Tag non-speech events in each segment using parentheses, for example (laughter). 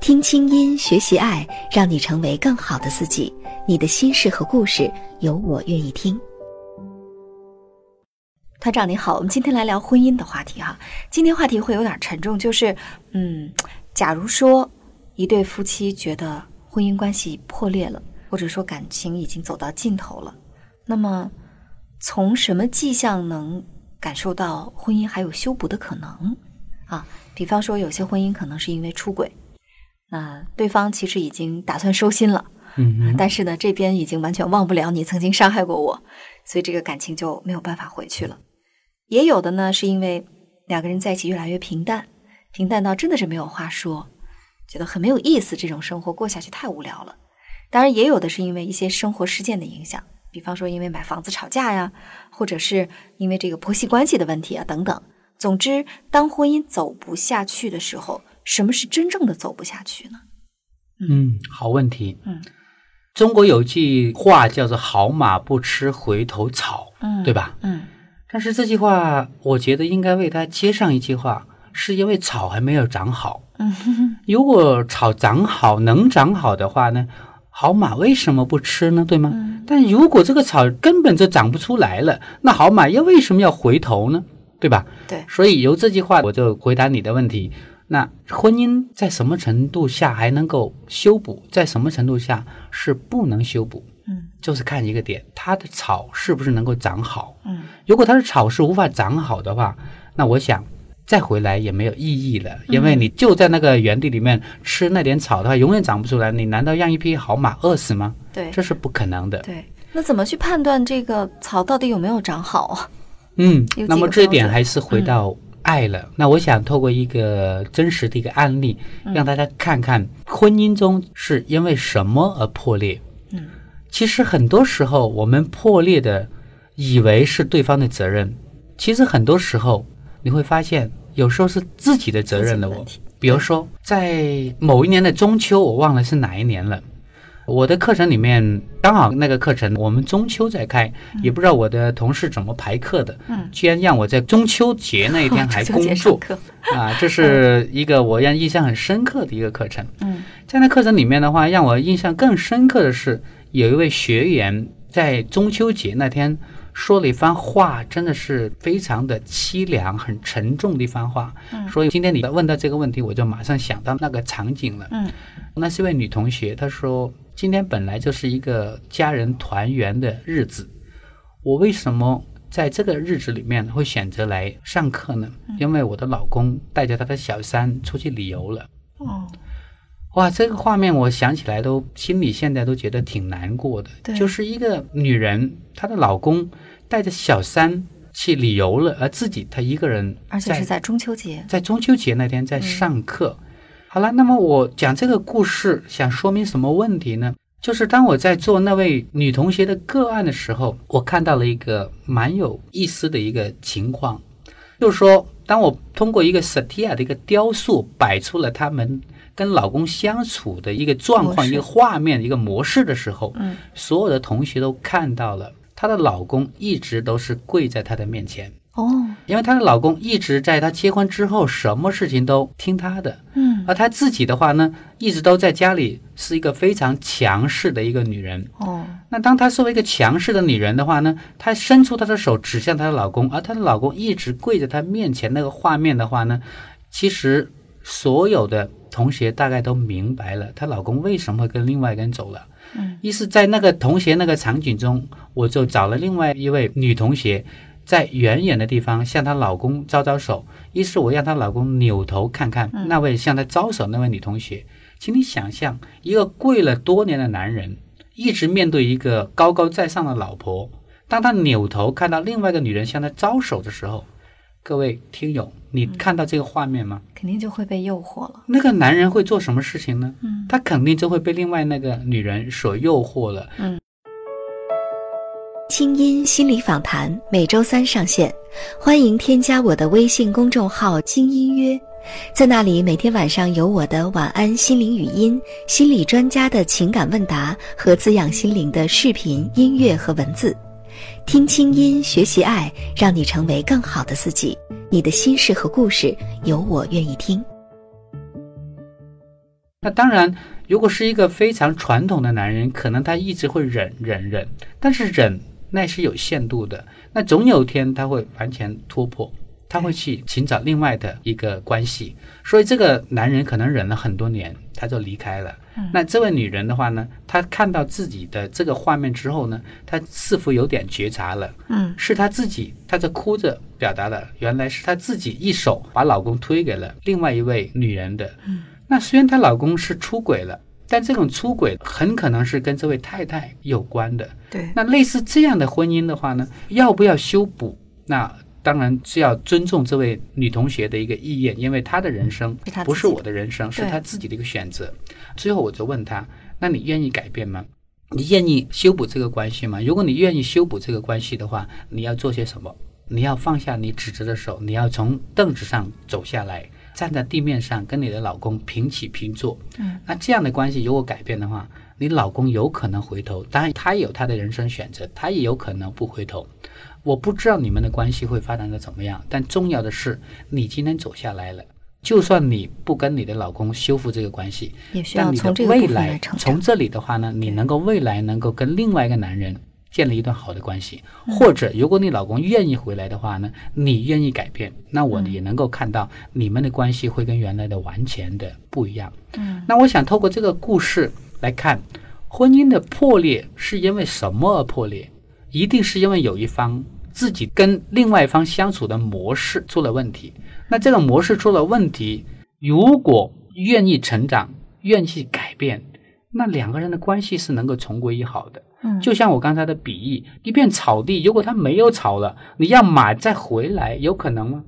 听清音，学习爱，让你成为更好的自己。你的心事和故事，有我愿意听。团长你好，我们今天来聊婚姻的话题哈。今天话题会有点沉重，就是，嗯，假如说一对夫妻觉得婚姻关系破裂了，或者说感情已经走到尽头了，那么从什么迹象能感受到婚姻还有修补的可能啊？比方说，有些婚姻可能是因为出轨。那对方其实已经打算收心了，嗯，但是呢，这边已经完全忘不了你曾经伤害过我，所以这个感情就没有办法回去了。也有的呢，是因为两个人在一起越来越平淡，平淡到真的是没有话说，觉得很没有意思，这种生活过下去太无聊了。当然，也有的是因为一些生活事件的影响，比方说因为买房子吵架呀，或者是因为这个婆媳关系的问题啊等等。总之，当婚姻走不下去的时候。什么是真正的走不下去呢？嗯，好问题。嗯，中国有句话叫做“好马不吃回头草”，嗯，对吧？嗯，但是这句话，我觉得应该为它接上一句话，是因为草还没有长好。嗯，如果草长好，能长好的话呢，好马为什么不吃呢？对吗？嗯，但如果这个草根本就长不出来了，那好马又为什么要回头呢？对吧？对。所以由这句话，我就回答你的问题。那婚姻在什么程度下还能够修补？在什么程度下是不能修补？嗯，就是看一个点，它的草是不是能够长好？嗯，如果它的草是无法长好的话，那我想再回来也没有意义了，因为你就在那个原地里面吃那点草的话，永远长不出来。你难道让一匹好马饿死吗？对，这是不可能的。对，那怎么去判断这个草到底有没有长好啊？嗯，那么这一点还是回到。爱了，那我想透过一个真实的一个案例，让大家看看婚姻中是因为什么而破裂。嗯，其实很多时候我们破裂的，以为是对方的责任，其实很多时候你会发现，有时候是自己的责任了。我，比如说在某一年的中秋，我忘了是哪一年了。我的课程里面刚好那个课程我们中秋在开，也不知道我的同事怎么排课的，嗯，居然让我在中秋节那一天还工作，啊，这是一个我让印象很深刻的一个课程。嗯，在那课程里面的话，让我印象更深刻的是，有一位学员在中秋节那天说了一番话，真的是非常的凄凉、很沉重的一番话。嗯，所以今天你问到这个问题，我就马上想到那个场景了。嗯，那是一位女同学，她说。今天本来就是一个家人团圆的日子，我为什么在这个日子里面会选择来上课呢？因为我的老公带着他的小三出去旅游了。哦，哇，这个画面我想起来都心里现在都觉得挺难过的。就是一个女人，她的老公带着小三去旅游了，而自己她一个人，而且是在中秋节，在中秋节那天在上课。好了，那么我讲这个故事想说明什么问题呢？就是当我在做那位女同学的个案的时候，我看到了一个蛮有意思的一个情况，就是说，当我通过一个 Satya 的一个雕塑摆出了他们跟老公相处的一个状况、一个画面、一个模式的时候，嗯，所有的同学都看到了她的老公一直都是跪在她的面前。哦，因为她的老公一直在她结婚之后，什么事情都听她的。嗯，而她自己的话呢，一直都在家里是一个非常强势的一个女人。哦，那当她作为一个强势的女人的话呢，她伸出她的手指向她的老公，而她的老公一直跪在她面前那个画面的话呢，其实所有的同学大概都明白了她老公为什么会跟另外一个人走了。嗯，于是，在那个同学那个场景中，我就找了另外一位女同学。在远远的地方向她老公招招手，于是我让她老公扭头看看那位向她招手那位女同学。请你想象，一个跪了多年的男人，一直面对一个高高在上的老婆，当他扭头看到另外一个女人向他招手的时候，各位听友，你看到这个画面吗？肯定就会被诱惑了。那个男人会做什么事情呢？嗯他肯定就会被另外那个女人所诱惑了。嗯清音心理访谈每周三上线，欢迎添加我的微信公众号“精音约”，在那里每天晚上有我的晚安心灵语音、心理专家的情感问答和滋养心灵的视频、音乐和文字。听清音，学习爱，让你成为更好的自己。你的心事和故事，有我愿意听。那当然，如果是一个非常传统的男人，可能他一直会忍忍忍，但是忍那是有限度的，那总有一天他会完全突破，他会去寻找另外的一个关系。所以这个男人可能忍了很多年，他就离开了。那这位女人的话呢，她看到自己的这个画面之后呢，她似乎有点觉察了，嗯，是她自己，她在哭着表达了，原来是她自己一手把老公推给了另外一位女人的。嗯，那虽然她老公是出轨了，但这种出轨很可能是跟这位太太有关的。对，那类似这样的婚姻的话呢，要不要修补？那当然是要尊重这位女同学的一个意愿，因为她的人生不是我的人生，是她自己的一个选择。最后我就问她：“那你愿意改变吗？你愿意修补这个关系吗？如果你愿意修补这个关系的话，你要做些什么？你要放下你指责的手，你要从凳子上走下来，站在地面上，跟你的老公平起平坐。嗯，那这样的关系如果改变的话，你老公有可能回头，当然他也有他的人生选择，他也有可能不回头。我不知道你们的关系会发展的怎么样，但重要的是你今天走下来了。就算你不跟你的老公修复这个关系，也需要但你的从这个未来从。这里的话呢，你能够未来能够跟另外一个男人建立一段好的关系，或者如果你老公愿意回来的话呢，你愿意改变，那我也能够看到你们的关系会跟原来的完全的不一样。嗯，那我想透过这个故事来看，婚姻的破裂是因为什么而破裂？一定是因为有一方自己跟另外一方相处的模式出了问题。那这个模式出了问题，如果愿意成长，愿意去改变，那两个人的关系是能够重归于好的。嗯就像我刚才的比喻，一片草地，如果它没有草了，你要马再回来，有可能吗？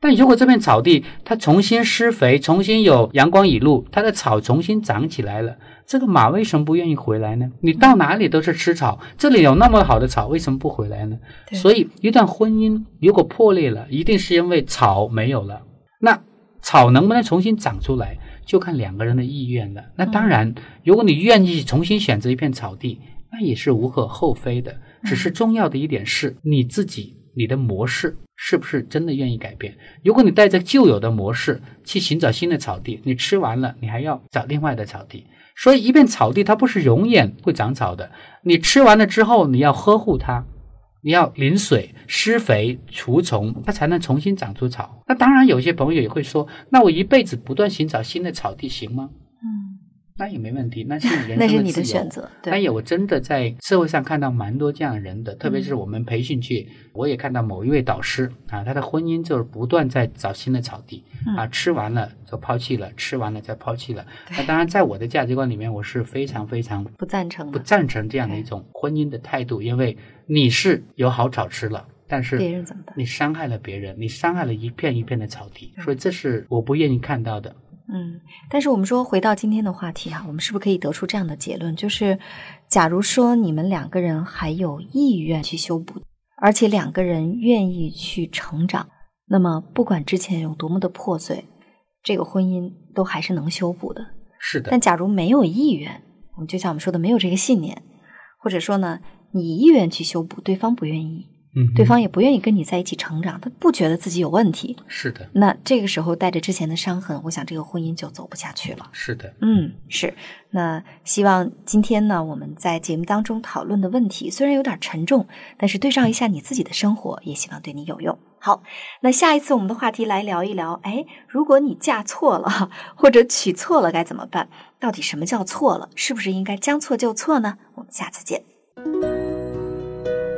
但如果这片草地它重新施肥，重新有阳光雨露，它的草重新长起来了，这个马为什么不愿意回来呢？你到哪里都是吃草，这里有那么好的草，为什么不回来呢？所以一段婚姻如果破裂了，一定是因为草没有了。那草能不能重新长出来，就看两个人的意愿了。那当然，如果你愿意重新选择一片草地，那也是无可厚非的。只是重要的一点是，你自己你的模式是不是真的愿意改变？如果你带着旧有的模式去寻找新的草地，你吃完了，你还要找另外的草地。所以，一片草地它不是永远会长草的。你吃完了之后，你要呵护它，你要淋水、施肥、除虫，它才能重新长出草。那当然，有些朋友也会说，那我一辈子不断寻找新的草地行吗？嗯，那也没问题，那 (laughs) 是你人生那是你的选择。那，也我真的在社会上看到蛮多这样的人的，特别是我们培训去，我也看到某一位导师啊，他的婚姻就是不断在找新的草地啊，吃完了就抛弃了，吃完了再抛弃了。那当然，在我的价值观里面，我是非常非常不赞成的。不赞成这样的一种婚姻的态度，因为你是有好草吃了，但是别人怎么办？你伤害了别人，你伤害了一片一片的草地，所以这是我不愿意看到的。嗯，但是我们说回到今天的话题哈、我们是不是可以得出这样的结论，就是，假如说你们两个人还有意愿去修补，而且两个人愿意去成长，那么不管之前有多么的破碎，这个婚姻都还是能修补的。是的但，假如没有意愿，我们就像我们说的，没有这个信念，或者说呢，你意愿去修补，对方不愿意，嗯，对方也不愿意跟你在一起成长，他不觉得自己有问题，是的，那这个时候带着之前的伤痕，我想这个婚姻就走不下去了。是的，嗯，是。那希望今天呢，我们在节目当中讨论的问题虽然有点沉重，但是对照一下你自己的生活，也希望对你有用。好，那下一次我们的话题来聊一聊，哎，如果你嫁错了或者娶错了该怎么办？到底什么叫错了？是不是应该将错就错呢？我们下次见。